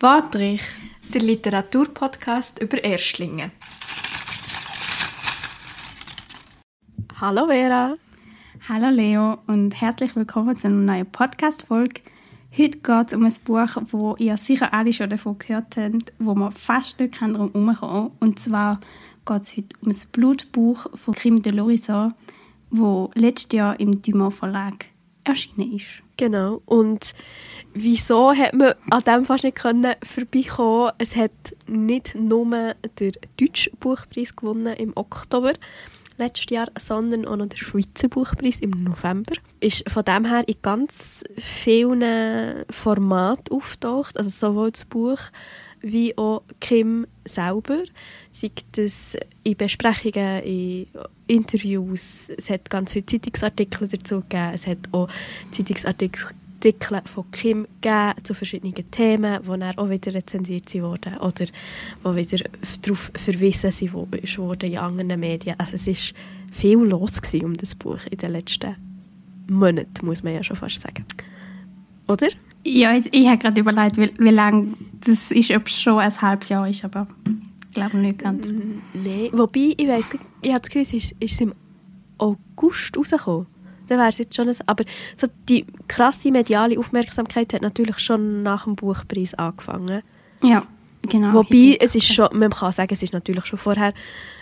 Wadrich, der Literaturpodcast über Erstlinge. Hallo Vera. Hallo Leo und herzlich willkommen zu einer neuen Podcast-Folge. Heute geht es um ein Buch, wo ihr sicher alle schon davon gehört habt, wo man fast nicht darum herumkommen Und zwar geht es heute um das Blutbuch von Kim de Lorison, wo letztes Jahr im Dumont Verlag erschienen ist. Genau. Und wieso hat man an dem fast nicht können vorbeikommen? Es hat nicht nur den deutschen Buchpreis gewonnen im Oktober letztes Jahr, sondern auch noch den Schweizer Buchpreis im November. Ist von dem her in ganz vielen Formaten auftaucht, also sowohl das Buch wie auch Kim selber. Sei das in Besprechungen, in Interviews, es hat ganz viele Zeitungsartikel dazu gegeben, es hat auch Zeitungsartikel von Kim gegeben zu verschiedenen Themen, die dann auch wieder rezensiert wurden oder die wieder darauf verwiesen wurden in anderen Medien. Also es war viel los um das Buch in den letzten Monaten, muss man ja schon fast sagen. Oder? Ja, ich, ich habe gerade überlegt, wie, wie lange das ist, ob es schon ein halbes Jahr ist, aber ich glaube nicht ganz. Mm, Nein, wobei, ich weiss, ich habe das Gefühl, es ist, ist es im August rausgekommen. Dann wäre es jetzt schon ein, aber so die krasse mediale Aufmerksamkeit hat natürlich schon nach dem Buchpreis angefangen. Ja, genau. Wobei, es ist schon, man kann sagen, es ist natürlich schon vorher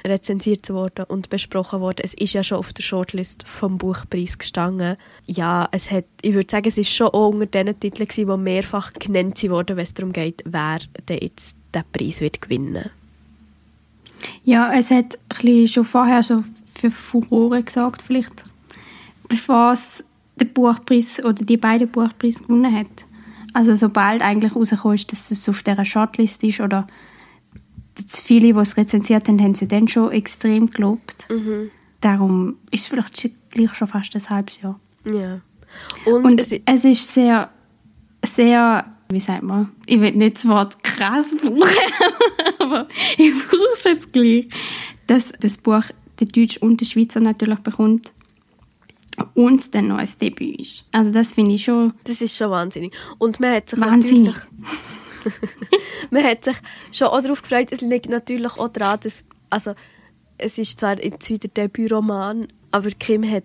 rezensiert worden und besprochen worden. Es ist ja schon auf der Shortlist vom Buchpreis gestanden. Ja, es hat, ich würde sagen, es ist schon auch unter den Titeln gewesen, die mehrfach genannt wurden, wenn es darum geht, wer denn jetzt den Preis wird gewinnen Ja, es hat ein schon vorher so für Furore gesorgt, vielleicht, bevor es den Buchpreis oder die beiden Buchpreise gewonnen hat. Also sobald eigentlich rausgekommen ist, dass es auf dieser Shortlist ist oder viele, die es rezensiert haben, haben sie dann schon extrem gelobt. Mhm. Darum ist es vielleicht gleich schon fast ein halbes Jahr. Ja. Und, Und es, es, ist sehr, sehr, wie sagt man, ich will nicht das Wort krass brauchen, aber ich brauche es jetzt gleich, dass das Buch der Deutsch und der Schweizer natürlich bekommt und dann noch ein Debüt ist. Also das finde ich schon... Das ist schon wahnsinnig. Und man hat sich wahnsinnig. man hat sich schon auch darauf gefreut, es liegt natürlich auch daran, dass, also es ist zwar jetzt wieder Debütroman, aber Kim hat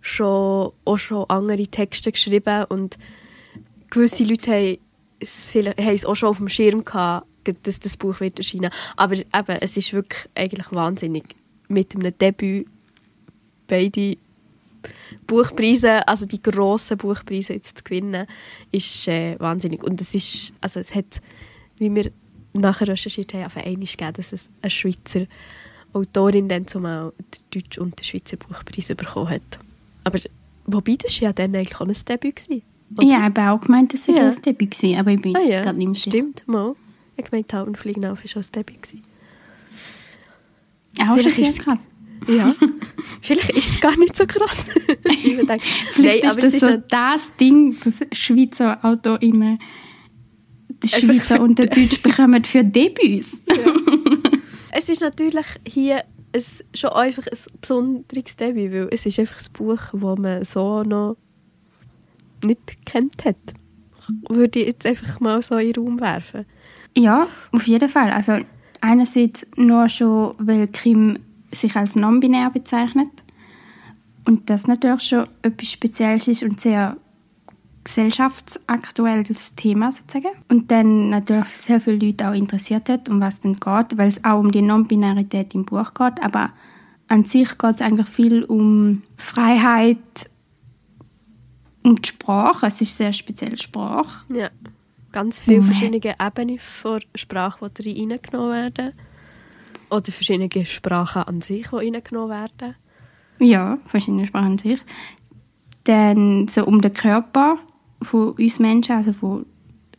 schon, auch schon andere Texte geschrieben und gewisse Leute haben es, vielleicht, haben es auch schon auf dem Schirm gehabt, dass das Buch wird erscheinen. Aber eben, es ist wirklich eigentlich wahnsinnig. Mit einem Debüt beide Buchpreise, also die grossen Buchpreise jetzt zu gewinnen, ist äh, wahnsinnig. Und es ist, also es hat, wie wir nachher recherchiert haben, auf einmal gegeben, dass es eine Schweizer Autorin dann zumal den Deutsch und den Schweizer Buchpreis bekommen hat. Aber wobei, das war ja dann eigentlich auch ein Debüt. Gewesen, oder? Ja, ich habe auch gemeint, dass es ja. ein Debüt war, aber ich bin ah, ja. gerade nicht mehr Stimmt, mal. Ich meine, Tauben fliegen auf war schon ein Debüt. Gewesen. Auch schon sehr krass. Ja, vielleicht ist es gar nicht so krass. ich denke, vielleicht Nein, ist das ist so das Ding, das Schweizer AutorInnen, der Schweizer und der Deutsch bekommen für Debüts. Ja. Es ist natürlich hier ein, schon einfach ein besonderes Debüt, weil es ist einfach ein Buch, das man so noch nicht kennt hat. Würde ich jetzt einfach mal so in den Raum werfen. Ja, auf jeden Fall. Also einerseits nur schon, weil Kim sich als non-binär bezeichnet. Und das natürlich schon etwas Spezielles ist und sehr gesellschaftsaktuelles Thema sozusagen. Und dann natürlich sehr viele Leute auch interessiert hat, um was denn geht, weil es auch um die Non-Binarität im Buch geht. Aber an sich geht es eigentlich viel um Freiheit, um die Sprache. Es ist sehr speziell Sprache. Ja, ganz viele verschiedene Ebenen von Sprache, die reingenommen werden. Oder verschiedene Sprachen an sich, die reingenommen werden? Ja, verschiedene Sprachen an sich. Dann so um den Körper von uns Menschen, also von,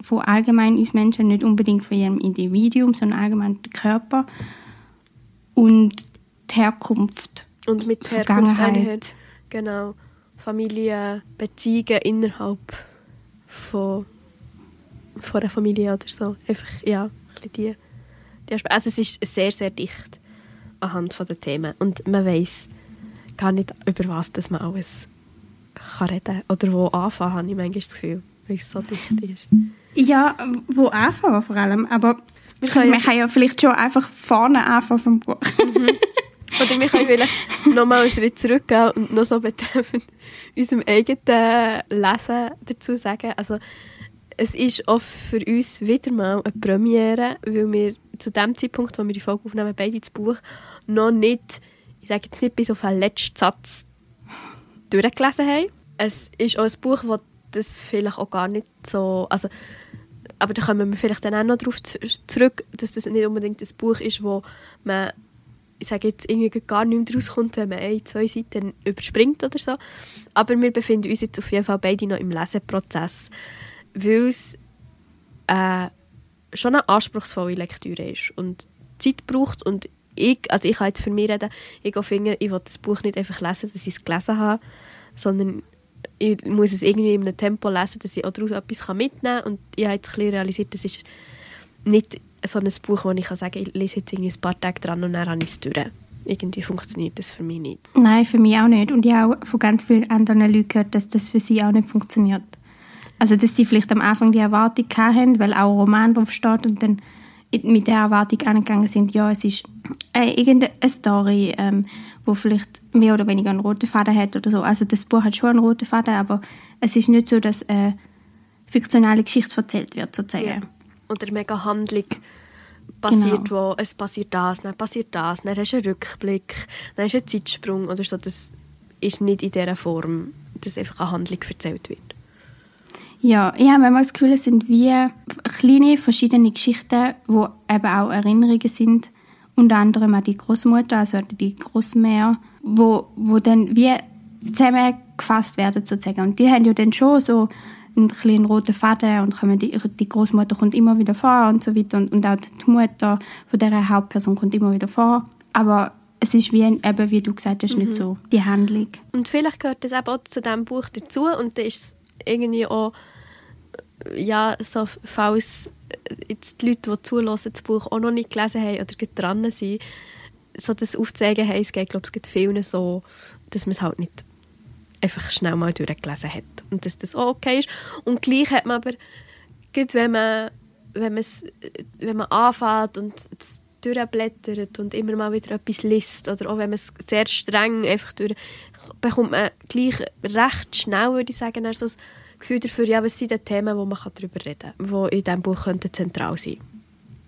von allgemein uns Menschen, nicht unbedingt von jedem Individuum, sondern allgemein den Körper. Und die Herkunft. Und mit Herkunft Herkunft genau, Familie, Beziehungen innerhalb von, von einer Familie oder so. Einfach, ja, die also es ist sehr, sehr dicht anhand der Themen. Und man weiß gar nicht, über was das man alles kann reden kann. Oder wo anfangen, habe ich manchmal das Gefühl, weil es so dicht ist. Ja, wo anfangen vor allem. Aber wir können, also, kann ja vielleicht schon einfach vorne anfangen vom Buch. Mhm. Oder wir können vielleicht nochmal einen Schritt zurückgehen und noch so betreffend unserem eigenen Lesen dazu sagen. Also, es ist auch für uns wieder mal eine Premiere, weil wir zu dem Zeitpunkt, wo wir die Folge aufnehmen, beide das Buch noch nicht, ich sage jetzt nicht bis auf den letzten Satz durchgelesen haben. Es ist auch ein Buch, das das vielleicht auch gar nicht so, also aber da kommen wir vielleicht dann auch noch darauf zurück, dass das nicht unbedingt ein Buch ist, wo man ich sage jetzt irgendwie gar nicht mehr rauskommt, wenn man ein, zwei Seiten überspringt oder so. Aber wir befinden uns jetzt auf jeden Fall beide noch im Leseprozess, weil es äh, schon eine anspruchsvolle Lektüre ist und Zeit braucht und ich, also ich kann jetzt für mich reden, ich finde, ich will das Buch nicht einfach lesen, dass ich es gelesen habe, sondern ich muss es irgendwie in einem Tempo lesen, dass ich auch daraus etwas mitnehmen kann und ich habe jetzt realisiert, das ist nicht so ein Buch, wo ich kann sagen ich lese jetzt irgendwie ein paar Tage dran und dann habe ich es durch. Irgendwie funktioniert das für mich nicht. Nein, für mich auch nicht. Und ich habe auch von ganz vielen anderen Leuten gehört, dass das für sie auch nicht funktioniert. Also, dass sie vielleicht am Anfang die Erwartung hatten, weil auch ein Roman drauf steht und dann mit der Erwartung angegangen sind, ja, es ist äh, irgendeine Story, ähm, wo vielleicht mehr oder weniger einen roten Faden hat oder so. Also das Buch hat schon einen roten Faden, aber es ist nicht so, dass eine fiktionale Geschichte erzählt wird, sozusagen. Ja oder mega Handlung passiert, genau. wo es passiert das, dann passiert das, dann hast du einen Rückblick, dann hast du einen Zeitsprung oder so. Das ist nicht in dieser Form, dass einfach eine Handlung erzählt wird. Ja, ich habe manchmal das Gefühl, es sind wie kleine, verschiedene Geschichten, die eben auch Erinnerungen sind. Unter anderem an die Großmutter, also die Großmär, wo, wo dann wie zusammengefasst werden sozusagen. Und die haben ja dann schon so einen kleinen roten Faden und kommen die, die Großmutter kommt immer wieder vor und so weiter und, und auch die Mutter von der Hauptperson kommt immer wieder vor. Aber es ist wie, eben, wie du gesagt hast, mhm. nicht so die Handlung. Und vielleicht gehört das eben auch zu diesem Buch dazu und da ist irgendwie auch, ja, so, falls jetzt die Leute, die zulassen, das Buch auch noch nicht gelesen haben oder dran sind, so das aufzeigen haben, es geht, glaube ich, vielen so, dass man es halt nicht einfach schnell mal durchgelesen hat und dass das auch okay ist. Und gleich hat man aber, wenn man, wenn, wenn man anfängt und durchblättert und immer mal wieder etwas liest oder auch wenn man es sehr streng einfach durch, bekommt man gleich recht schnell, würde ich sagen, so ein Gefühl dafür, ja, was sind die Themen, wo man darüber reden kann, die in diesem Buch könnten zentral sein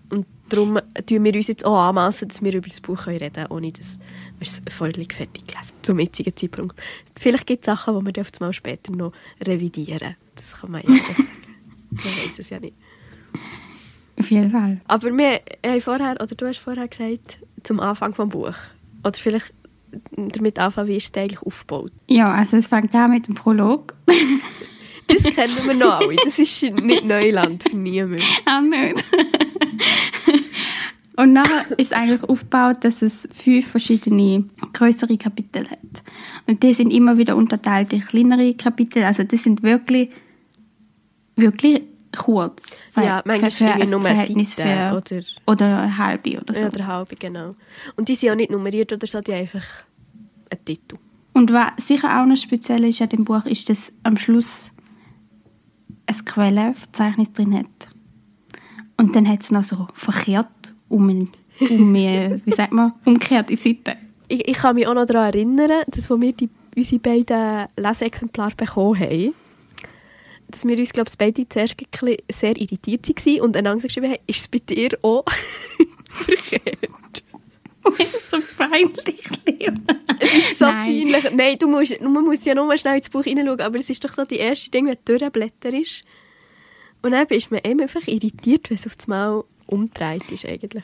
Und darum tun wir uns jetzt auch anmassen, dass wir über das Buch reden können, ohne dass ist es völlig fertig gelesen, zum jetzigen Zeitpunkt. Vielleicht gibt es Sachen, die wir auf Mal später noch revidieren. Das kann man ja sagen. man weiß es ja nicht. Auf jeden Fall. Aber wir haben vorher, oder du hast vorher gesagt, zum Anfang des Buch. Oder vielleicht damit anfangen, wie ist es eigentlich aufgebaut? Ja, also es fängt an mit dem Prolog. das kennen wir noch alle. Das ist nicht Neuland für niemanden. Auch nicht. Und nachher ist es eigentlich aufgebaut, dass es fünf verschiedene größere Kapitel hat. Und die sind immer wieder unterteilt in kleinere Kapitel. Also die sind wirklich, wirklich kurz. Ja, manchmal für, für nur Verhältnis für, oder, oder eine halbe oder so. Ja, oder eine halbe, genau. Und die sind auch nicht nummeriert oder so, die einfach ein Titel. Und was sicher auch noch speziell ist an dem Buch, ist, dass am Schluss ein Quellenverzeichnis drin hat. Und dann hat es noch so verkehrt um, um wie sagt man, umgekehrte Seite. Ich, ich kann mich auch noch daran erinnern, dass wir die, unsere beiden Leseexemplare bekommen haben, dass wir uns, glaube ich, beide zuerst sehr irritiert waren und einander geschrieben haben, ist es bei dir auch verkehrt? Das ist so peinlich, Leo. Es ist so Nein. peinlich. Nein, du musst, man muss ja nur schnell ins Buch hineinschauen, aber es ist doch so die erste Ding, wenn du durchblätterst. Und dann ist man einfach irritiert, wenn es auf einmal umgedreht ist eigentlich.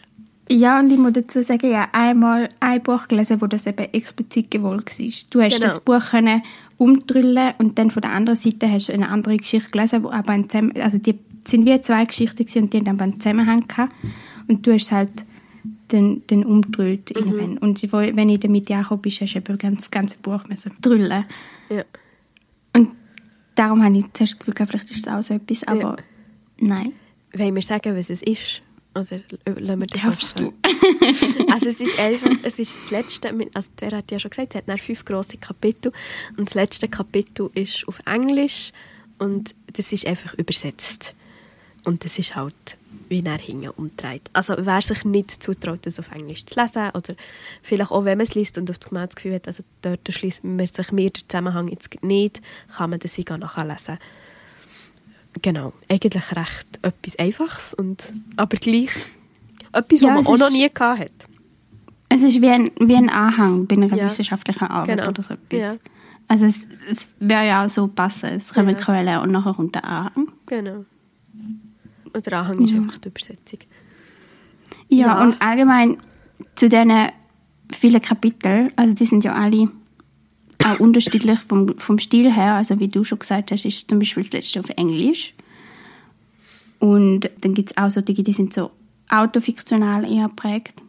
Ja, und ich muss dazu sagen, ja einmal ein Buch gelesen, wo das eben explizit gewollt war. Du hast genau. das Buch können umdrüllen und dann von der anderen Seite hast du eine andere Geschichte gelesen, wo aber ein Zusammen also die sind wie zwei Geschichten und die haben aber einen Zusammenhang gehabt. Und du hast halt den, den umdrüllt mhm. irgendwann. Und wenn ich angekommen bin, hast du eben das ganze Buch müssen drüllen. Ja. Und darum habe ich zuerst das Gefühl, vielleicht ist es auch so etwas, aber ja. nein. Wollen wir sagen, was es ist? Oder lassen wir das Darfst du? also es ist einfach, es ist das letzte, also Vera hat ja schon gesagt, es hat fünf grosse Kapitel und das letzte Kapitel ist auf Englisch und das ist einfach übersetzt. Und das ist halt wie er hinten umdreht. Also wer sich nicht zutraut, das auf Englisch zu lesen oder vielleicht auch, wenn man es liest und auf das Gemeinde das Gefühl hat, also dort schließt man sich mehr den Zusammenhang jetzt nicht, kann man das wie nachlesen. Genau, eigentlich recht etwas Einfaches, und, aber gleich etwas, Ja, was man auch noch nie gehabt hat. Es ist wie ein, wie ein Anhang bei einer Ja. wissenschaftlichen Arbeit Genau. oder so etwas. Ja. Also es, es wäre ja auch so passen. Es kommen Ja. Quellen und nachher kommt der Anhang. Genau. Und der Anhang ist einfach die Übersetzung. Ja, Ja. und allgemein zu diesen vielen Kapiteln, also die sind ja alle auch unterschiedlich vom, vom Stil her. Also wie du schon gesagt hast, ist zum Beispiel das letzte auf Englisch. Und dann gibt es auch so Dinge, die sind so autofiktional eher geprägt.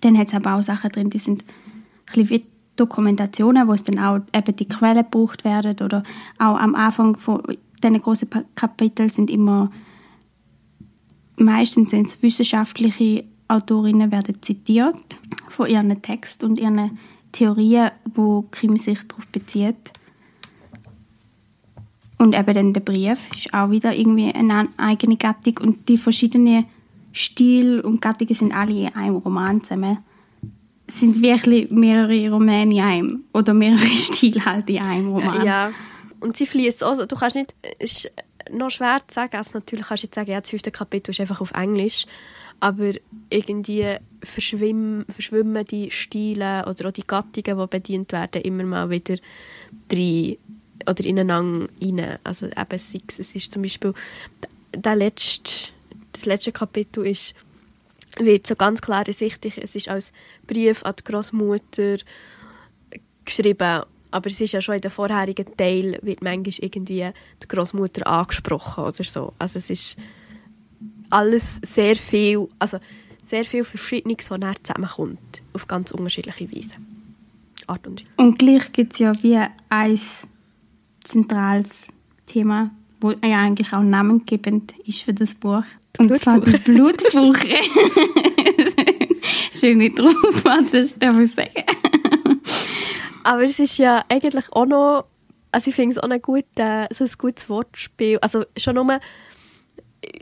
Dann hat es aber auch Sachen drin, die sind ein bisschen wie Dokumentationen, wo es dann auch eben die Quellen gebraucht werden oder auch am Anfang von diesen großen Kapiteln sind immer meistens sind es wissenschaftliche Autorinnen werden zitiert von ihren Texten und ihren Theorien, wo Krim sich darauf bezieht. Und eben dann der Brief ist auch wieder irgendwie eine eigene Gattung und die verschiedenen Stile und Gattungen sind alle in einem Roman zusammen. Es sind wirklich mehrere Romane in einem oder mehrere Stile halt in einem Roman. Ja, und sie fließt auch so. Du kannst nicht, es ist noch schwer zu sagen, also natürlich kannst du jetzt sagen, ja, das fünfte Kapitel ist einfach auf Englisch, aber irgendwie verschwimmen, verschwimmen die Stile oder auch die Gattungen, die bedient werden, immer mal wieder drin oder ineinander rein. Also eben sei es, es ist zum Beispiel der letzte, das letzte Kapitel ist wird so ganz klar ersichtlich, es ist als Brief an die Großmutter geschrieben, aber es ist ja schon in den vorherigen Teil wird manchmal irgendwie die Großmutter angesprochen oder so. Also es ist alles sehr viel, also sehr viel Verschiedenes, was dann zusammenkommt, auf ganz unterschiedliche Weise. Art und Weise. Und gleich gibt es ja wie ein zentrales Thema, wo ja eigentlich auch namengebend ist für das Buch. Und zwar die Blutbuche. Schöne drauf, das darf ich sagen. Aber es ist ja eigentlich auch noch, also ich finde es auch ein, gut, äh, so ein gutes Wortspiel. Also schon nur,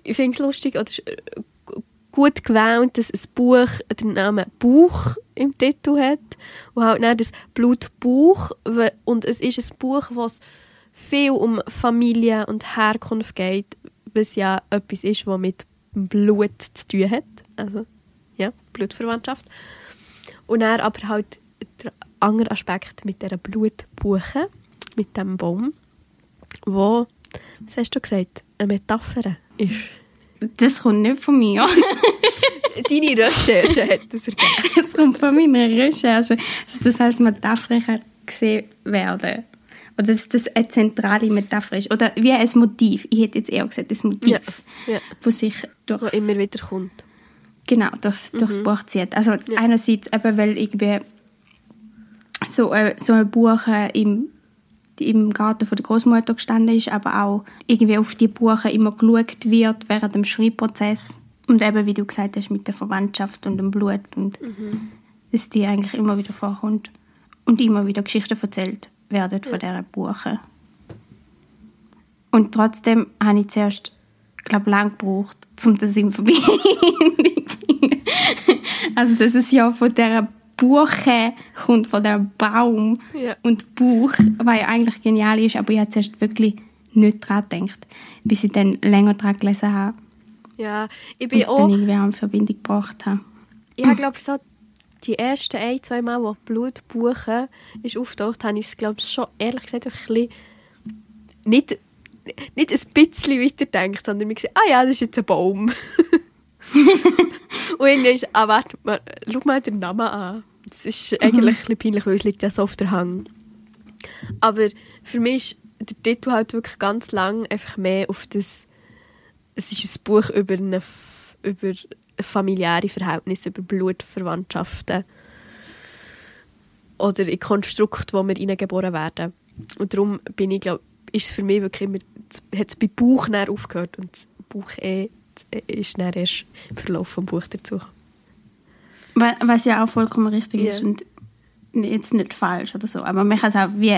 ich finde es lustig oder äh, gut gewählt, dass ein Buch den Namen Buch im Titel hat und halt dann das Blutbuch und es ist ein Buch, was viel um Familie und Herkunft geht, was ja etwas ist, was mit Blut zu tun hat. Also, ja, Blutverwandtschaft. Und dann aber halt der andere Aspekt mit dieser Blutbuche, mit dem Baum, wo, was hast du gesagt, eine Metapher ist. Das kommt nicht von mir. Deine Recherche hat das ergeben. Es kommt von meiner Recherche, dass das als Metapher gesehen werden Oder dass das eine zentrale Metapher ist. Oder wie ein Motiv. Ich hätte jetzt eher gesagt, ein Motiv, Ja, ja. wo sich durch immer wieder kommt. genau, durchs, durchs Buch zieht. Also einerseits eben, weil irgendwie so, äh, so ein Buch äh, im, im Garten von der Großmutter gestanden ist, aber auch irgendwie auf die Buche immer geschaut wird während dem Schreibprozess. Und eben, wie du gesagt hast, mit der Verwandtschaft und dem Blut und dass die eigentlich immer wieder vorkommt und immer wieder Geschichten erzählt werden von dieser Buche. Und trotzdem habe ich zuerst, glaube lange gebraucht, um das in Verbindung zu bringen. Also, dass es ja von dieser Buche kommt, von der Baum Ja. und Buch, was ja eigentlich genial ist, aber ich habe zuerst wirklich nicht daran gedacht, bis ich dann länger daran gelesen habe Ja, ich und bin dann auch, irgendwie auch in Verbindung gebracht habe. ich habe glaube so die ersten ein, zwei Mal, wo Blutbuche ist auftaucht, habe ich es glaube schon ehrlich gesagt ein bisschen nicht, nicht ein bisschen weitergedacht, sondern mir gesagt, ah ja, das ist jetzt ein Baum. Und irgendwann ist, ah warte, mal, schau mal den Namen an. Das ist eigentlich ein bisschen peinlich, weil es liegt ja so auf der Hang. Aber für mich ist der Titel halt wirklich ganz lang einfach mehr auf das es ist ein Buch über, eine, über familiäre Verhältnisse, über Blutverwandtschaften oder in Konstrukte, wo wir hineingeboren werden. Und darum bin ich, glaub, ist es für mich wirklich immer, hat es bei Buch näher aufgehört und das Buch eh ist dann erst im Verlauf des Buch dazu. Wa- Was ja auch vollkommen richtig Ja. ist und jetzt nicht falsch oder so. Aber man kann es auch wie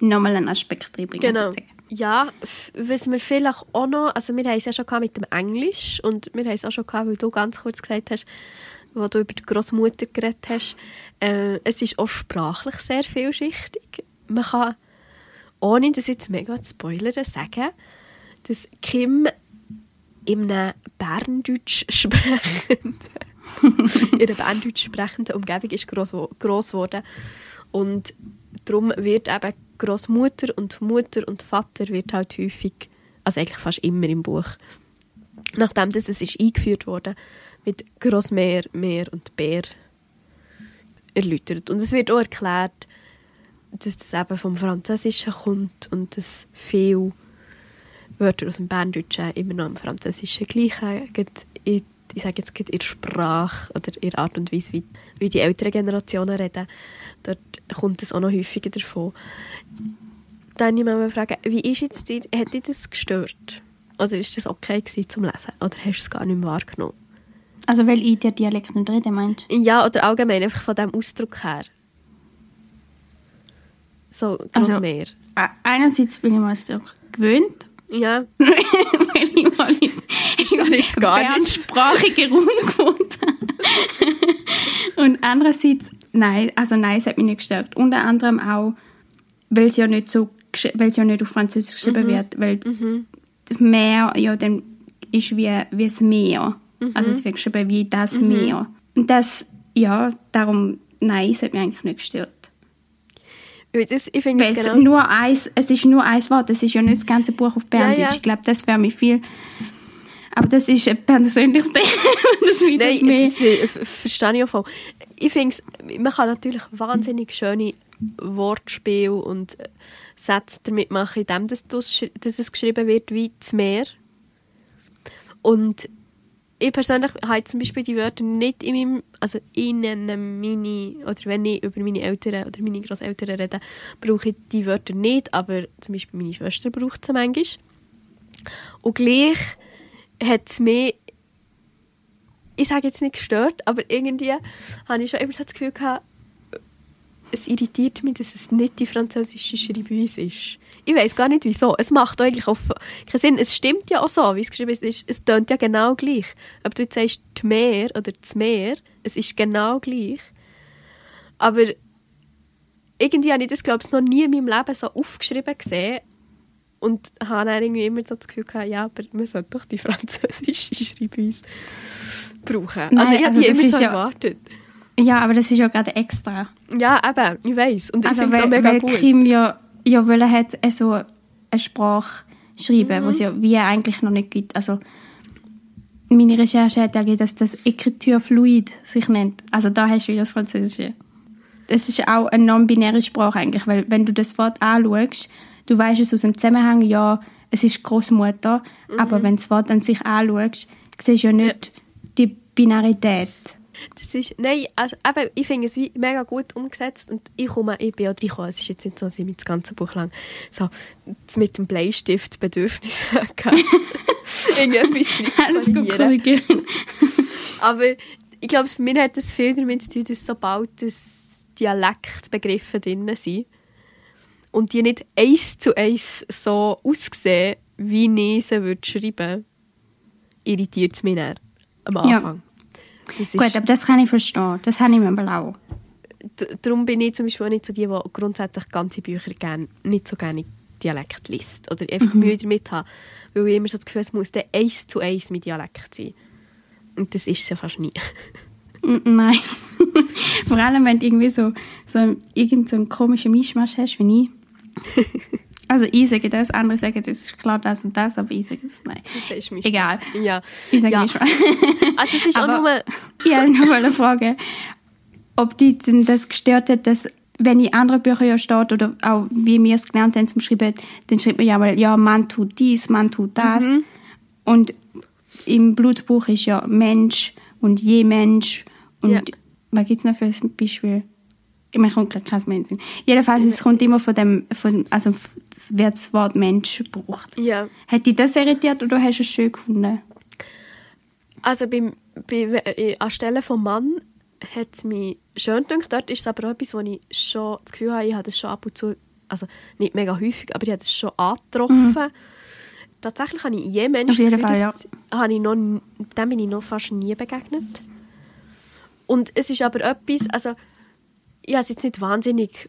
nochmal einen Aspekt reinbringen. Genau. sozusagen. Ja, was wir vielleicht auch noch, also wir haben es ja schon mit dem Englisch und wir haben es auch schon gehabt, weil du ganz kurz gesagt hast, wo du über die Großmutter geredet hast, äh, es ist auch sprachlich sehr vielschichtig. Man kann, ohne das jetzt mega zu spoilern, sagen, dass Kim in einem Berndeutsch sprechenden, in einer Berndeutsch sprechenden Umgebung ist gross, gross geworden und darum wird eben Großmutter und Mutter und Vater wird halt häufig, also eigentlich fast immer im Buch, nachdem das es ist eingeführt wurde, mit Großmeer, Meer und Bär erläutert. Und es wird auch erklärt, dass das eben vom Französischen kommt und dass viele Wörter aus dem Berndeutschen immer noch im Französischen gleichen, in, ich sage jetzt gerade in der Sprache oder in der Art und Weise, wie, wie die älteren Generationen reden. Dort kommt es auch noch häufiger davon. Dann ich mal fragen, wie ist jetzt dir, hat dich das gestört? Oder ist das okay gewesen zum Lesen? Oder hast du es gar nicht mehr wahrgenommen? Also, weil ich den Dialekt nicht rede, meinst du? Ja, oder allgemein einfach von diesem Ausdruck her. So, Also- Grossmeer. Äh, Einerseits bin ich mir gewöhnt, Ja, weil ich mal in ich gar nicht. berndsprachigen Raum gewohnt habe. Und andererseits, nein, also nein, es hat mich nicht gestört. Unter anderem auch, weil es ja nicht so, weil es ja nicht auf Französisch geschrieben wird, weil Meer ja dann ist wie, wie das Meer. Also es wird geschrieben wie das Meer. Und das, ja, darum, nein, es hat mich eigentlich nicht gestört. Das, ich finde es genau... nur eins, es ist nur ein Wort, es ist ja nicht das ganze Buch auf Berndeutsch. Ja, ja. Ich glaube, das wäre mir viel... Aber das ist ein persönliches Thema. das das Nein, mehr... das äh, verstehe ich auch voll. Ich finde, man kann natürlich wahnsinnig schöne Wortspiele und äh, Sätze damit machen, indem schri- dass es geschrieben wird wie das Meer. Und ich persönlich habe zum Beispiel die Wörter nicht in meinem, also in meine, oder wenn ich über meine Eltern oder meine Großeltern rede, brauche ich die Wörter nicht, aber zum Beispiel meine Schwester braucht sie manchmal. Und gleich hat es mich ich sage jetzt nicht gestört, aber irgendwie habe ich schon immer das Gefühl gehabt, es irritiert mich, dass es nicht die französische Schreibweise ist. Ich weiß gar nicht wieso. Es macht eigentlich auch keinen Sinn. Es stimmt ja auch so, wie es geschrieben ist. Es, tönt ja genau gleich. Ob du jetzt sagst «die Meer» oder «das Meer», es ist genau gleich. Aber irgendwie habe ich das, glaube ich, noch nie in meinem Leben so aufgeschrieben gesehen. Und habe dann irgendwie immer so das Gefühl gehabt, ja, aber man sollte doch die französische Schreibweise brauchen. Nein, also ich also habe die das immer so ja- erwartet. Ja, aber das ist ja gerade extra. Ja, eben, ich weiß Und ich Also finde es auch mega weil gut. Kim ja, ja wollen hat äh, so eine Sprache schreiben, Mhm. was ja wie eigentlich noch nicht gibt. Also meine Recherche hat ergeben, dass das Écriture fluide sich nennt. Also da hast du das Französische. Das ist auch eine non-binäre Sprache eigentlich, weil wenn du das Wort anschaust, du weißt es aus dem Zusammenhang, ja, es ist Großmutter, Mhm. aber wenn du das Wort an sich anschaust, siehst du ja nicht die Binarität. Das ist, nein, also eben, ich finde es wie mega gut umgesetzt und ich komme, ich bin auch reingekommen, es ist jetzt nicht so, dass ich das ganze Buch lang so mit dem Bleistift Bedürfnis hatte, irgendetwas Alles gut korrigieren. Aber ich glaube, für mich hat das viel damit zu tun, dass sobald das Dialektbegriffe drin sind und die nicht eins zu eins so aussehen, wie ich sie würde schreiben irritiert es mich dann am Ja. Anfang. Das Gut, aber das kann ich verstehen. Das habe ich mir auch. D- darum bin ich zum Beispiel auch nicht so die, die grundsätzlich ganze Bücher gern, nicht so gerne Dialekt liest. Oder einfach Mühe damit haben. Weil ich immer so das Gefühl habe, es muss dann eins zu eins mit Dialekt sein. Und das ist es ja fast nie. Nein. Vor allem, wenn du irgendwie so, so irgend so einen komischen Mischmasch hast wie ich. Also ich sage das, andere sagen, das ist klar das und das, aber ich sage das nein. Das ist mich Egal. Ja. Ich sage ja. Mischmasch. Also es ist auch Aber- nur... ich wollte noch mal fragen, ob dich denn das gestört hat, dass wenn in anderen Büchern ja steht, oder auch wie wir es gelernt haben zum Schreiben, dann schreibt man ja mal, ja, man tut dies, man tut das. Mhm. Und im Blutbuch ist ja Mensch und je Mensch. Und Ja. was gibt es noch für ein Beispiel? Mir kommt gerade kein Mensch. in. Jedenfalls, es kommt immer von dem, von, also es wird das Wort Mensch gebraucht. Ja. Hat dich das irritiert oder hast du es schön gefunden? Also beim, bei, äh, anstelle vom Mann hat es mich schön gedacht. Dort ist es aber etwas, wo ich schon das Gefühl habe, ich habe das schon ab und zu also nicht mega häufig, aber ich habe es schon angetroffen. Mhm. Tatsächlich habe ich je Menschen, Auf jeden Fall, ja. habe ich noch, dem bin ich noch fast nie begegnet. Und es ist aber etwas, also ich habe es jetzt nicht wahnsinnig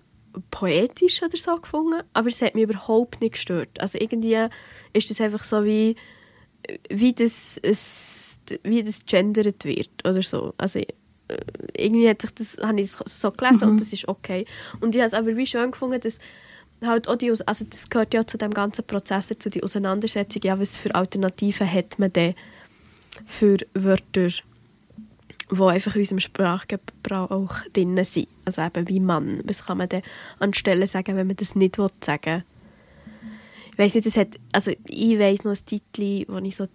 poetisch oder so gefunden, aber es hat mich überhaupt nicht gestört. Also irgendwie ist das einfach so wie, wie das, es, wie das gendert wird oder so. Also äh, irgendwie hat sich das, habe ich es so gelesen mhm. und das ist okay. Und ich habe es aber wie schön gefunden, dass halt auch die, also das gehört ja zu dem ganzen Prozess, zu der Auseinandersetzung, ja, was für Alternativen hat man denn für Wörter, die einfach in unserem Sprachgebrauch drin sind. Also eben wie Mann. Was kann man denn anstelle sagen, wenn man das nicht sagen will? Ich weiss nicht, das hat, also ich weiss noch ein Titel, wo ich so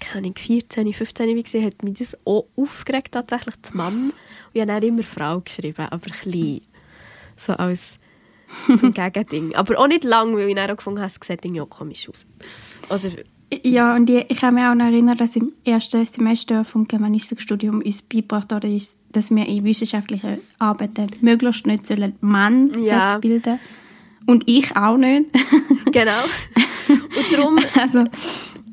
keine Ahnung, 14, 15 war, hat mich das auch aufgeregt, tatsächlich, das Mann. Und ich habe dann immer Frau geschrieben, aber klein. So als zum Gegending. Aber auch nicht lang, weil ich dann auch gefunden habe, es sieht irgendwie auch komisch aus. Oder, ja, und ich, ich kann mich auch noch erinnern, dass im ersten Semester vom Germanistikstudium uns beigebracht wurde, dass wir in wissenschaftlichen Arbeiten möglichst nicht sollen Mann ja. bilden Und ich auch nicht. genau. Und darum... also,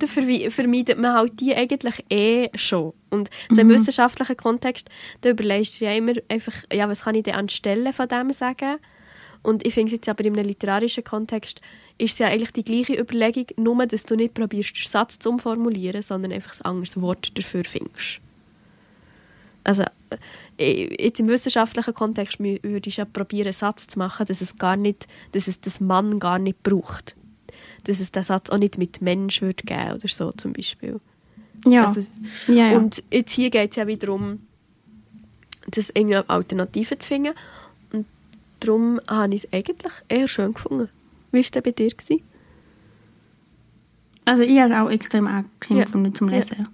vermeidet man halt die eigentlich eh schon. Und so im mhm. wissenschaftlichen Kontext, da überlegst du ja immer einfach, ja, was kann ich denn anstelle von dem sagen? Und ich finde es jetzt aber in einem literarischen Kontext ist es ja eigentlich die gleiche Überlegung, nur dass du nicht probierst, den Satz zu umformulieren, sondern einfach ein anderes Wort dafür findest. Also äh, jetzt im wissenschaftlichen Kontext würde ich ja probieren, einen Satz zu machen, dass es gar nicht, dass es das Mann gar nicht braucht. Dass es den Satz auch nicht mit Mensch würde geben oder so zum Beispiel. Ja. Also, ja, ja. Und jetzt hier geht es ja wiederum, das irgendwie Alternativen zu finden. Darum habe ich es eigentlich eher schön gefunden. Wie war es denn bei dir? Gewesen? Also ich habe es auch extrem angenehm ja. gefunden zum Lesen. Ja.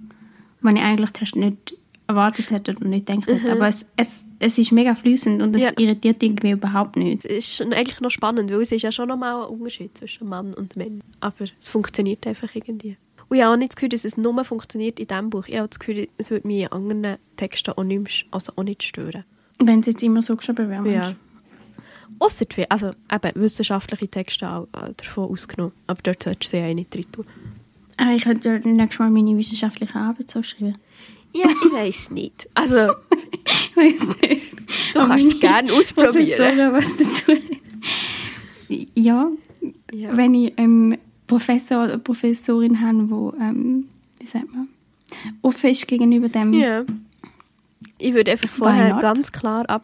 Wenn ich eigentlich das nicht erwartet hätte und nicht gedacht hätte. Mhm. Aber es, es, es ist mega fließend und es ja. irritiert irgendwie überhaupt nicht. Es ist eigentlich noch spannend, weil es ist ja schon nochmal ein Unterschied zwischen Mann und Mann. Aber es funktioniert einfach irgendwie. Und ich habe auch nicht das Gefühl, dass es nur funktioniert in diesem Buch. Ich habe das Gefühl, es würde mich in anderen Texten auch nicht, also auch nicht stören. Wenn es jetzt immer so geschrieben wäre. Ja. Ausser die, also eben wissenschaftliche Texte auch äh, davon ausgenommen. Aber dort solltest du sie ja nicht drin tun. Aber ich könnte ja nächstes Mal meine wissenschaftliche Arbeit so schreiben. Ja, ich weiß nicht. Also, ich weiß nicht. Du Aber kannst es gerne ausprobieren. was dazu ja, ja, wenn ich einen ähm, Professor oder Professorin habe, wo, ähm, wie sagt man, offen ist gegenüber dem. Ja. Ich würde einfach vorher ganz klar ab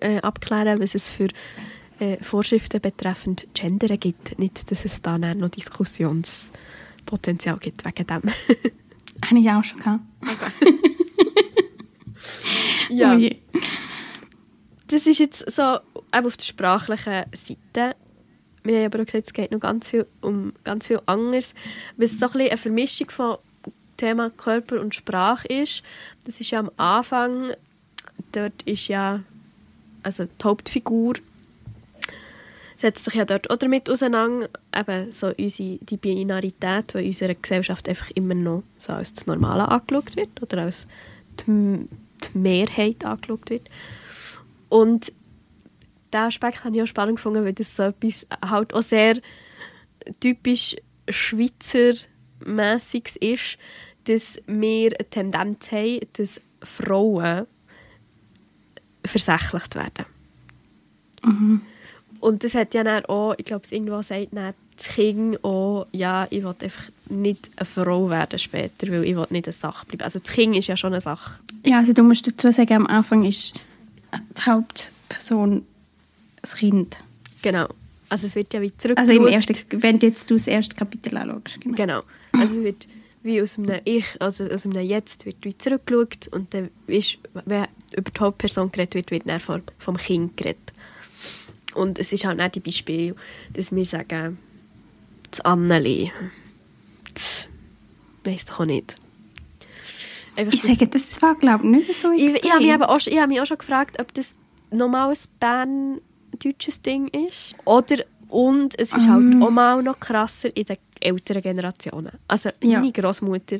äh, abklären, was es für äh, Vorschriften betreffend Gender gibt. Nicht, dass es da noch Diskussionspotenzial gibt wegen dem. Habe ich auch schon gehabt. Okay. ja. Oh das ist jetzt so auf der sprachlichen Seite. Wir haben aber auch gesagt, es geht noch ganz viel um ganz viel anderes. Was so ein eine Vermischung von Thema Körper und Sprache ist. Das ist ja am Anfang, dort ist ja also die Hauptfigur, setzt sich ja dort auch damit auseinander, eben so unsere, die Binarität, die in unserer Gesellschaft einfach immer noch so als das Normale angeschaut wird oder als die, die Mehrheit angeschaut wird. Und diesen Aspekt habe ich auch spannend gefunden, weil das so etwas halt auch sehr typisch Schweizermäßiges ist, dass wir eine Tendenz haben, dass Frauen versächlicht werden. Mhm. Und das hat ja dann auch, ich glaube, es irgendwo sagt dann das Kind auch, ja, ich will einfach nicht eine Frau werden später, weil ich will nicht eine Sache bleiben. Also das Kind ist ja schon eine Sache. Ja, also du musst dazu sagen, am Anfang ist die Hauptperson das Kind. Genau. Also es wird ja wie zurück. Also im ersten, wenn du jetzt das erste Kapitel anschaust. Genau. genau. Also es wird wie aus einem Ich, also aus einem Jetzt wird wie zurückgeschaut und dann ist, wenn über die Hauptperson geredet wird, wird dann vom, vom Kind geredet. Und es ist halt nicht die Beispiel, dass wir sagen, das Anneli, das weiss doch auch nicht. Einfach ich sage das zwar, glaube ich, nicht so extrem. Ich, ich habe mich, auch, hab mich auch schon gefragt, ob das nochmal ein Bern-deutsches Ding ist. Oder, und es ist um. halt auch mal noch krasser in den älteren Generationen. Also ja. meine Großmutter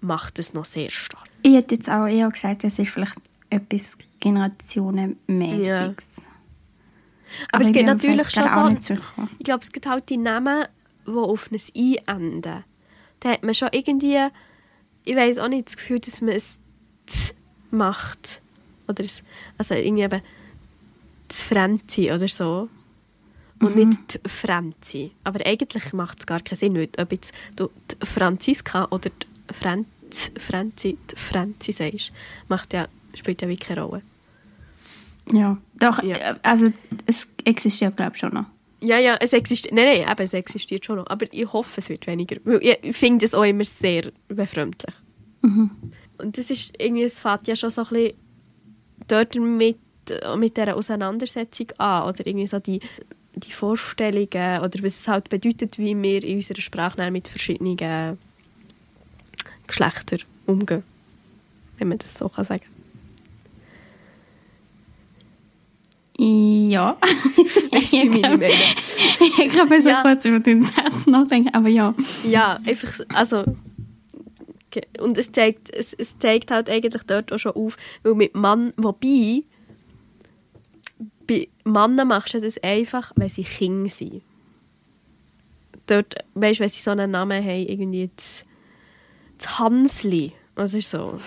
macht es noch sehr stark. Ich hätte jetzt auch eher gesagt, es ist vielleicht etwas Generationenmäßiges. Ja. Aber, es ich gibt natürlich schon so... Ich glaube, es gibt halt die Namen, die auf ein I enden. Da hat man schon irgendwie... Ich weiß auch nicht, das Gefühl, dass man es Z macht. Oder es, also irgendwie eben das Frenzi oder so. Und Mhm. nicht die Frenzi. Aber eigentlich macht es gar keinen Sinn, weil ob jetzt du die Franziska oder die Frenz, Frenzi, die Frenzi sagst, macht ja, spielt ja wirklich keine Rolle. Ja, doch, Ja. äh, also es existiert glaube ich schon noch. Ja, ja, es existiert, nein, nein, eben, es existiert schon noch. Aber ich hoffe, es wird weniger. Weil ich finde es auch immer sehr befremdlich. Und das ist irgendwie, es fängt ja schon so ein bisschen dort mit, mit dieser Auseinandersetzung an. Oder irgendwie so die, die Vorstellungen oder was es halt bedeutet, wie wir in unserer Sprache mit verschiedenen Geschlechtern umgehen. Wenn man das so kann sagen Ja. Ich ich glaube, ich so Ja. kurz über den Satz nachdenken, aber ja. Ja, einfach, so- also und es zeigt, es, es zeigt halt eigentlich dort auch schon auf, weil mit Mann, wobei bei Männern machst du das einfach, wenn sie Kinder sind. Dort, weißt du, wenn sie so einen Namen haben, irgendwie das, das Hansli oder so.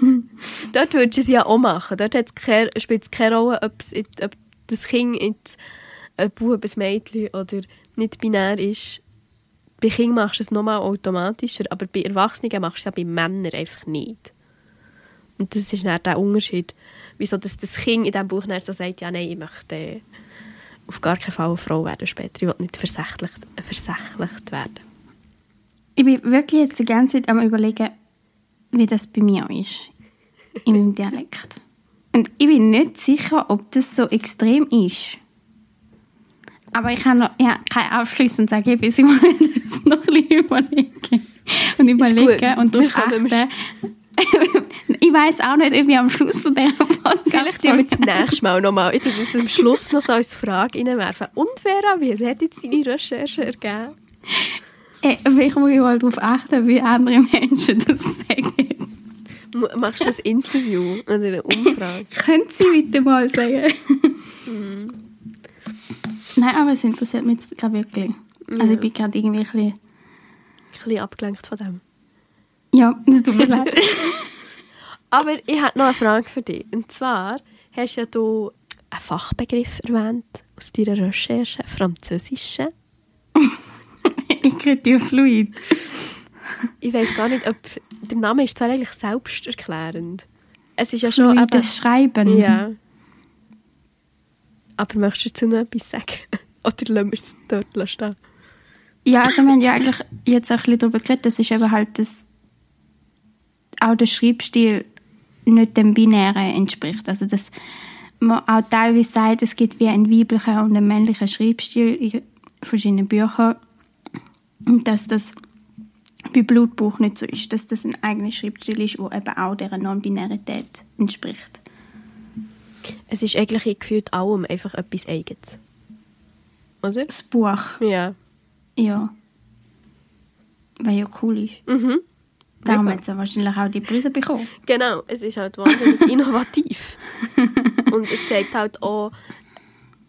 dort würdest du es ja auch machen. Dort spielt es keine Rolle, ob, in- das Kind jetzt ein Bub, ein Mädchen oder nicht binär ist. Bei Kindern machst du es nochmal automatischer, aber bei Erwachsenen machst du es ja bei Männern einfach nicht. Und das ist dann der Unterschied, wieso das, das Kind in diesem Buch dann so sagt, ja nein, ich möchte äh, auf gar keinen Fall eine Frau werden später, ich will nicht versächlicht, äh, versächlicht werden. Ich bin wirklich jetzt die ganze Zeit am überlegen, wie das bei mir ist. In meinem Dialekt. Und ich bin nicht sicher, ob das so extrem ist. Aber ich habe noch ja, keinen Abschluss und sage, ich mir das noch ein bisschen überlege. Und überlege gut. und darauf Wir kommen- achte. ich weiß auch nicht, ob ich am Schluss von dieser Podcast Vielleicht tun wir das nächste Mal nochmal, ich das am Schluss noch so als Frage reinwerfen. Und Vera, wie hat jetzt deine Recherche ergeben? Äh, Vielleicht muss ich mal darauf achten, wie andere Menschen das sagen. Machst du ein Interview oder eine Umfrage? Können Sie bitte mal sagen? Mhm. Nein, aber es interessiert mich jetzt gerade wirklich. Also ich bin gerade irgendwie ein bisschen... Ein bisschen abgelenkt von dem. Ja, es tut mir leid. Aber ich habe noch eine Frage für dich. Und zwar hast ja du einen Fachbegriff erwähnt aus deiner Recherche, Französische. ich kriege fluid. Ich weiß gar nicht, ob der Name ist zwar eigentlich selbsterklärend. Es ist ja schon eben, Fluides Schreiben. ja. Aber möchtest du dazu noch etwas sagen? Oder lassen wir es dort stehen? Ja, also wir haben ja eigentlich jetzt ein bisschen darüber geredet, das ist eben halt das, auch der Schreibstil nicht dem Binären entspricht. Also dass man auch teilweise sagt, es gibt wie einen weiblichen und einen männlichen Schreibstil in verschiedenen Büchern und dass das bei Blutbuch nicht so ist, dass das ein eigener Schreibstil ist, der eben auch dieser Non-Binarität entspricht. Es ist eigentlich in gefühlt allem einfach etwas Eigenes. Oder? Das Buch, Ja. ja, weil ja cool ist. Mhm. Darum hat ja wahrscheinlich auch die Preise bekommen. Genau, es ist halt wahnsinnig innovativ. Und es zeigt halt auch,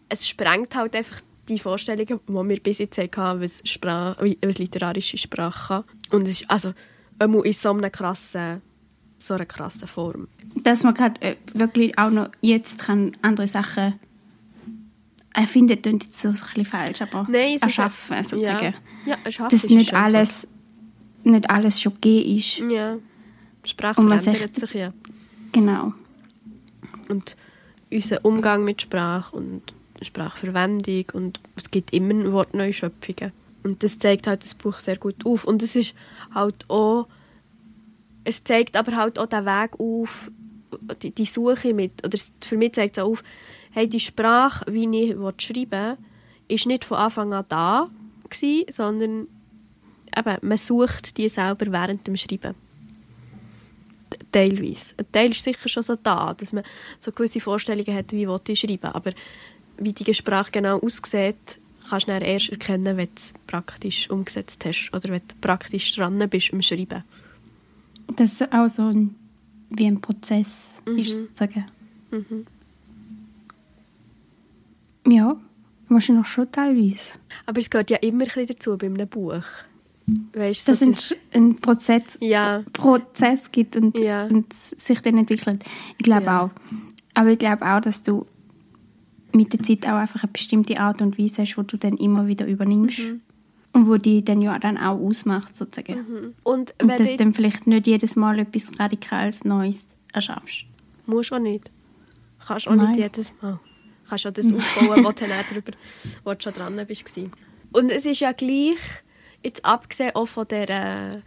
es sprengt halt einfach die Vorstellungen, die wir bis jetzt hatten, was, Sprache, was literarische Sprache kann. Und es ist also in so einer krassen, so einer krassen Form. dass man gerade äh, wirklich auch noch jetzt kann andere Sachen erfinden, klingt jetzt so ein bisschen falsch, aber Nein, erschaffen ja- sozusagen. Ja, erschaffen Dass nicht alles, nicht alles schon gegeben ist. Ja, Sprache Und man verändert sich ja. Genau. Und unser Umgang mit Sprache und Sprachverwendung und es gibt immer Wortneuschöpfungen. Und das zeigt halt das Buch sehr gut auf. Und es ist halt auch, es zeigt aber halt auch den Weg auf, die, die Suche mit, oder für mich zeigt es auch auf, hey, die Sprache, wie ich will schreiben ist nicht von Anfang an da gewesen, sondern eben, man sucht die selber während dem Schreiben teilweise. Ein Teil ist sicher schon so da, dass man so gewisse Vorstellungen hat, wie ich schreiben. Aber wie die Sprache genau aussieht, kannst du erst erkennen, wenn du es praktisch umgesetzt hast oder wenn du praktisch dran bist am Schreiben. Das ist auch so ein, wie ein Prozess Mhm. ist sozusagen. Ja, wahrscheinlich schon teilweise. Aber es gehört ja immer ein bisschen dazu bei einem Buch. Weißt, Dass so es einen Prozess, Ja. Prozess gibt und, Ja. und sich dann entwickelt. Ich glaube Ja. auch. Aber ich glaube auch, dass du mit der Zeit auch einfach eine bestimmte Art und Weise hast, die du dann immer wieder übernimmst. Mhm. Und wo die dann ja dann auch ausmacht, sozusagen. Und Und wenn dass du dann vielleicht nicht jedes Mal etwas radikales Neues erschaffst. musst auch nicht. Kannst auch Nein. nicht jedes Mal. Kannst auch das aufbauen, was du dann drüber, wo du schon dran bist. Und es ist ja gleich, jetzt abgesehen auch von der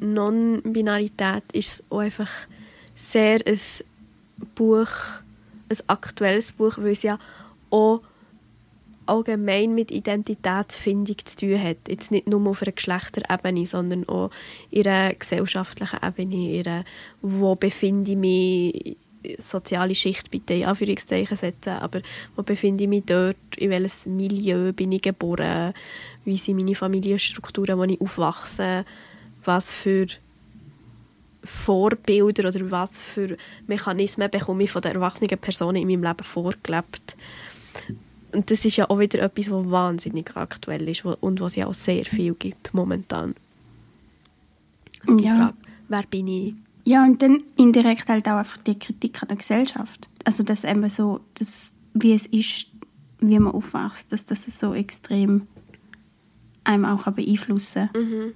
Non-Binarität, ist es auch einfach sehr ein Buch, ein aktuelles Buch, weil es ja auch allgemein mit Identitätsfindung zu tun hat. Jetzt nicht nur auf einer Geschlechterebene, sondern auch in einer gesellschaftlichen Ebene, in einer, wo befinde ich mich, soziale Schicht bitte in Anführungszeichen setzen, aber wo befinde ich mich dort, in welches Milieu bin ich geboren, wie sind meine Familienstrukturen, wo ich aufwachse, was für Vorbilder oder was für Mechanismen bekomme ich von den erwachsenen Personen in meinem Leben vorgelebt. Und das ist ja auch wieder etwas, was wahnsinnig aktuell ist und was ja auch sehr viel gibt momentan. Also die Ja. Frage, wer bin ich? Ja, und dann indirekt halt auch einfach die Kritik an der Gesellschaft. Also, dass eben so, dass, wie es ist, wie man aufwächst, dass das so extrem einem auch beeinflussen kann. Mhm.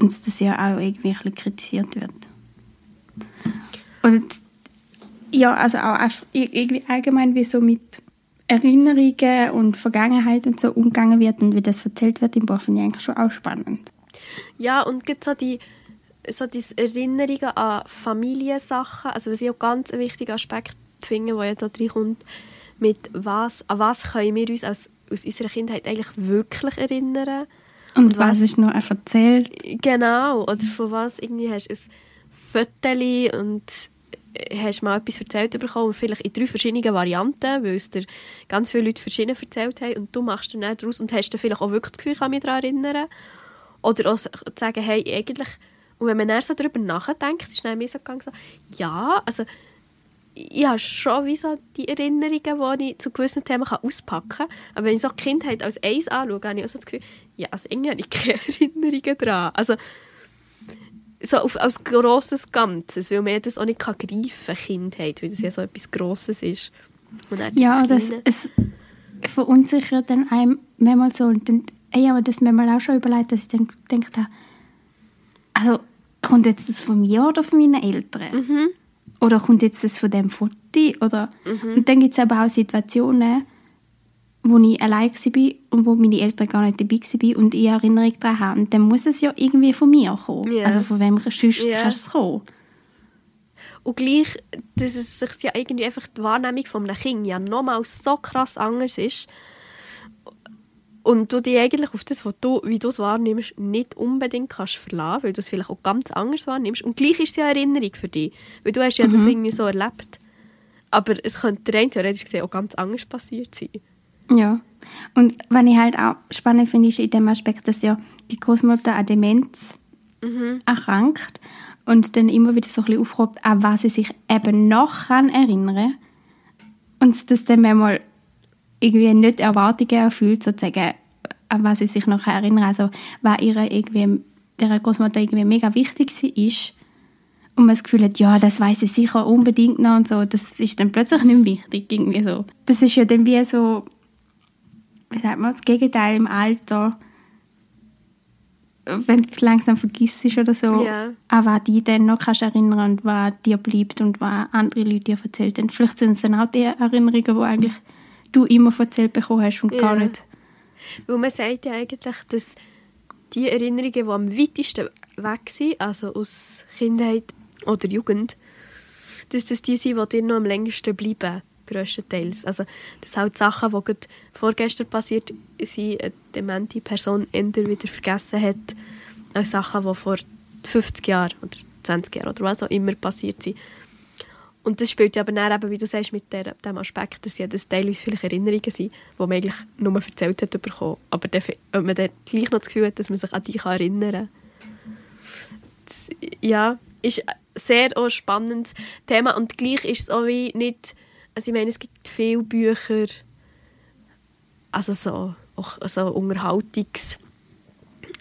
Und dass das ja auch irgendwie ein bisschen kritisiert wird. Und ja, also auch einfach irgendwie allgemein, wie so mit Erinnerungen und Vergangenheit und so umgegangen wird und wie das erzählt wird im Buch, finde ich eigentlich schon auch spannend. Ja, und gibt so die so diese Erinnerungen an Familiensachen, also was ich auch ganz einen wichtigen Aspekt finde, der ja da reinkommt, mit was, an was können wir uns aus, aus unserer Kindheit eigentlich wirklich erinnern. Und, Und was was- ist noch erzählt? Genau, oder von was irgendwie hast du ein Föteli und hast mal etwas erzählt bekommen, und vielleicht in drei verschiedenen Varianten, weil es dir ganz viele Leute verschieden erzählt haben und du machst dann nicht daraus und hast dann vielleicht auch wirklich das Gefühl, ich kann mich daran erinnern. Oder auch zu sagen, hey, eigentlich, und wenn man dann so darüber nachdenkt, ist dann mir so gegangen, so, ja, also ich habe schon wie so die Erinnerungen, die ich zu gewissen Themen kann auspacken kann. Aber wenn ich so die Kindheit als eins anschaue, habe ich auch so das Gefühl, ja, also irgendwie habe ich keine Erinnerungen daran. Also so auf, als grosses Ganzes, weil man das auch nicht kann greifen kann, Kindheit, weil das ja so etwas Grosses ist. Ja, das es verunsichert dann einem manchmal so. Und dann, ich habe mir das manchmal auch schon überlegt, dass ich dann gedacht habe, also kommt jetzt das von mir oder von meinen Eltern? Mhm. Oder kommt jetzt das von dem Foto? Oder, Und dann gibt es aber auch Situationen, wo ich allein war und wo meine Eltern gar nicht dabei waren und ich Erinnerung daran habe. Und dann muss es ja irgendwie von mir kommen. Ja. Also von wem sonst Ja. kann es kommen. Und gleich, dass es sich ja irgendwie einfach die Wahrnehmung von einem Kind ja nochmal so krass anders ist. Und du dich eigentlich auf das, was du, wie du es wahrnimmst, nicht unbedingt kannst verlassen, weil du es vielleicht auch ganz anders wahrnimmst. Und gleich ist es ja eine Erinnerung für dich, weil du hast ja das irgendwie so erlebt. Aber es könnte rein theoretisch gesehen auch ganz anders passiert sein. Ja. Und was ich halt auch spannend finde, ist in dem Aspekt, dass ja die Großmutter an Demenz erkrankt und dann immer wieder so ein bisschen aufkommt, an was sie sich eben noch kann erinnern und das dann manchmal irgendwie nicht Erwartungen erfüllt, sozusagen, an was sie sich noch erinnern Also, was ihre irgendwie, der Großmutter irgendwie mega wichtig war und man das Gefühl hat, ja, das weiß ich sicher unbedingt noch und so, das ist dann plötzlich nicht mehr wichtig, irgendwie so. Das ist ja dann wie so, wie sagt man, das Gegenteil im Alter, wenn du langsam vergisst oder so, Ja. an was dich dann noch kannst erinnern und was dir bleibt und was andere Leute dir erzählt haben. Vielleicht sind es dann auch die Erinnerungen, die eigentlich du immer erzählt bekommen hast und gar Ja. nicht. Weil man sagt ja eigentlich, dass die Erinnerungen, die am weitesten weg sind, also aus Kindheit oder Jugend, dass das die sind, die dir noch am längsten bleiben, grösstenteils. Also das sind halt Sachen, die gerade vorgestern passiert sind, eine demente Person eher wieder vergessen hat, als Sachen, die vor 50 Jahren oder 20 Jahren oder was auch immer passiert sind. Und das spielt ja aber dann eben, wie du sagst, mit der, dem Aspekt, dass ja das teilweise vielleicht Erinnerungen sind, die man eigentlich nur erzählt hat bekommen. Aber dann, ob man dann gleich noch das Gefühl hat, dass man sich an die erinnern kann. Das, ja, ist ein sehr auch spannendes Thema und gleich ist es auch wie nicht Also ich meine, es gibt viele Bücher, also so, auch so Unterhaltungs,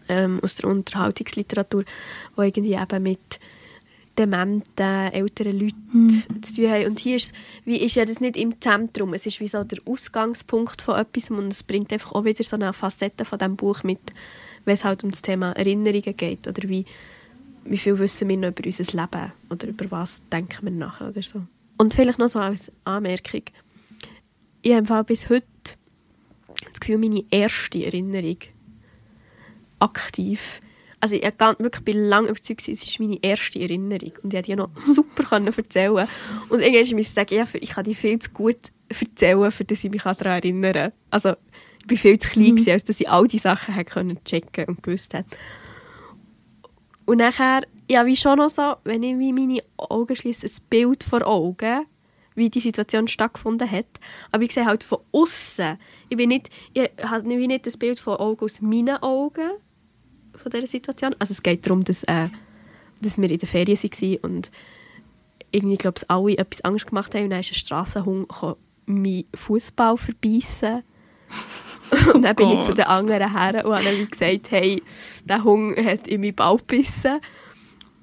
ähm, aus der Unterhaltungsliteratur, die irgendwie eben mit dementen, älteren Leuten Hm. zu tun haben. Und hier ist, wie ist ja das nicht im Zentrum, es ist wie so der Ausgangspunkt von etwas und es bringt einfach auch wieder so eine Facette von diesem Buch mit, wenn es halt um das Thema Erinnerungen geht oder wie, wie viel wissen wir noch über unser Leben oder über was denken wir nachher oder so. Und vielleicht noch so als Anmerkung, ich habe bis heute das Gefühl, meine erste Erinnerung aktiv. Also ich ganz, wirklich bin lange überzeugt, es ist meine erste Erinnerung. Und ich konnte die noch super können erzählen. Und irgendwann musste ich sagen, ja, ich kann die viel zu gut erzählen, für dass ich mich daran erinnern kann. Also ich war viel zu klein, gewesen, als dass ich all die Sachen hätte können checken und gewusst hätte. Und nachher, ja, wie schon noch so, wenn ich wie meine Augen schließe, ein Bild vor Augen, wie die Situation stattgefunden hat. Aber ich sehe halt von außen. Ich bin nicht, ich habe nicht das Bild von Augen aus meinen Augen von dieser Situation. Also es geht darum, dass, äh, dass wir in der Ferien waren und irgendwie, glaube ich, alle etwas Angst gemacht haben und dann ist ein Strassenhund meinen Fußball verbeissen. und dann bin ich Gott. zu den anderen her und habe dann wie gesagt, hey, der Hund hat in meinen Ball gebissen.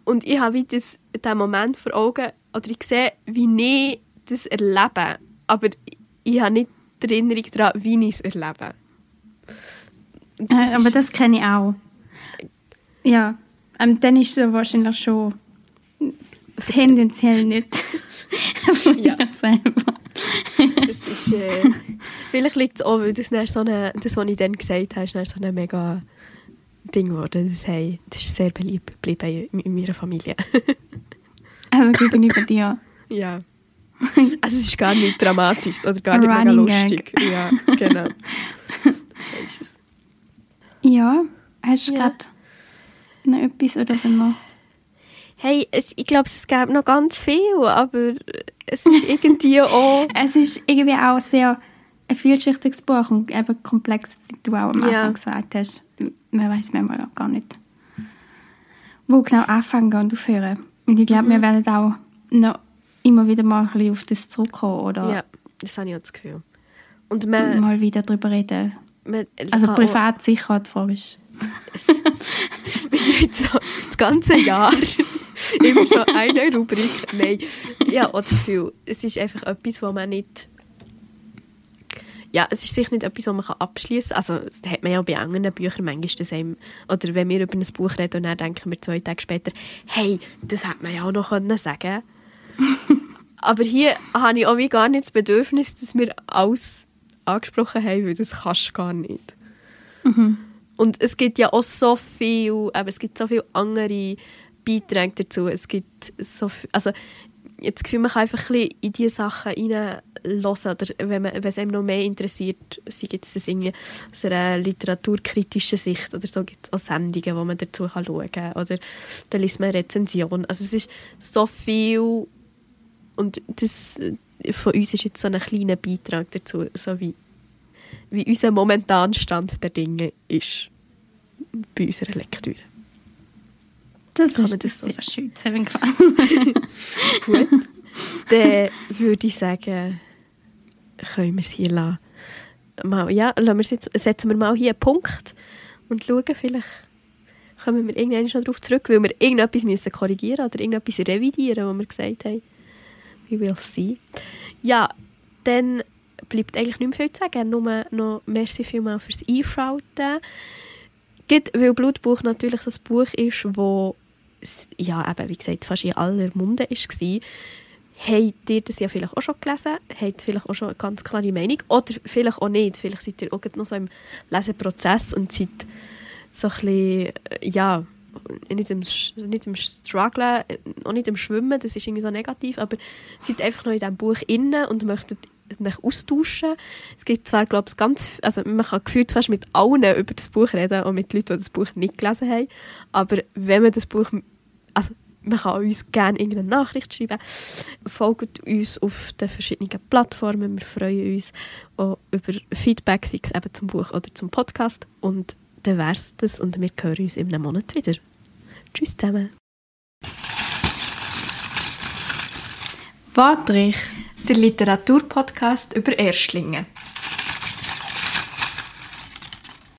Und ich habe wie das, diesen Moment vor Augen, oder ich sehe, wie ich das erlebe, aber ich habe nicht die Erinnerung daran, wie ich es erlebe. Und Äh, aber das kenne ich auch. Ja, ähm, dann ist es wahrscheinlich schon tendenziell nicht Ja. selber. Das ist, äh, vielleicht liegt es auch, weil das, so eine, das, was ich dann gesagt habe, ist so ein mega Ding geworden. Das, hey, das ist sehr beliebt geblieben in, in meiner Familie. Also gegenüber dir. ja. Also es ist gar nicht dramatisch oder gar nicht mega Running lustig. Ja, genau. So ist es. Ja, hast du Ja. gerade noch etwas oder wir... Hey, es, ich glaube, es gäbe noch ganz viel, aber es ist irgendwie auch... Es ist irgendwie auch sehr ein vielschichtiges Buch und eben komplex, wie du auch am Anfang Ja. gesagt hast. Man weiß manchmal auch gar nicht, wo genau anfangen und aufhören. Und ich glaube, Mhm. wir werden auch noch immer wieder mal ein bisschen auf das zurückkommen oder Ja, das habe ich auch das Gefühl. Und man, mal wieder darüber reden. man Also kann auch- privat sicher, die Frage ist... Jetzt so das ganze Jahr immer so eine Rubrik. Nein, ja, auch das Gefühl, es ist einfach etwas, wo man nicht... Ja, es ist sicher nicht etwas, was man abschließen kann. Also, das hat man ja bei anderen Büchern manchmal das einem, Oder wenn wir über ein Buch reden und dann denken wir zwei Tage später, hey, das hätte man ja auch noch können sagen Aber hier habe ich auch wie gar nicht das Bedürfnis, dass wir alles angesprochen haben, weil das kannst du gar nicht. Und es gibt ja auch so viel, aber es gibt so viele andere Beiträge dazu. Es gibt so viel, also jetzt Gefühl, man kann einfach ein in diese Sachen reinhören oder wenn, man, wenn es einem noch mehr interessiert, sei jetzt das irgendwie aus einer literaturkritischen Sicht oder so, gibt es auch Sendungen, wo man dazu kann schauen kann oder dann liest man Rezensionen. Also es ist so viel und das von uns ist jetzt so ein kleiner Beitrag dazu, so wie, wie unser momentaner Stand der Dinge ist bei unserer Lektüre. Das Kann ist man das so sehr schön zusammengefasst. Gut. Dann würde ich sagen, können wir es hier lassen. Mal, ja, lassen jetzt, setzen wir mal hier einen Punkt und schauen, vielleicht kommen wir irgendwann noch darauf zurück, weil wir irgendetwas müssen korrigieren oder irgendetwas revidieren, was wir gesagt haben. We will see. Ja, dann bleibt eigentlich nicht mehr viel zu sagen. Nur noch merci vielmals fürs Einschalten. Gerade weil Blutbuch natürlich so ein Buch ist, wo ja, eben, wie gesagt, fast in aller Munde war, habt ihr das ja vielleicht auch schon gelesen, habt vielleicht auch schon eine ganz klare Meinung oder vielleicht auch nicht. Vielleicht seid ihr auch noch so im Leseprozess und seid so ein bisschen, äh, ja, nicht im, nicht im Strugglen, äh, auch nicht im Schwimmen, das ist irgendwie so negativ, aber seid einfach noch in diesem Buch innen und möchtet mich austauschen. Es gibt zwar, glaube ich, ganz, also man kann gefühlt fast mit allen über das Buch reden, auch mit Leuten, die das Buch nicht gelesen haben, aber wenn man das Buch, also man kann uns gerne irgendeine Nachricht schreiben, folgt uns auf den verschiedenen Plattformen, wir freuen uns auch über Feedback, sei es eben zum Buch oder zum Podcast und dann wäre es das und wir hören uns in einem Monat wieder. Tschüss zusammen. Wadrich, der Literaturpodcast über Erstlinge.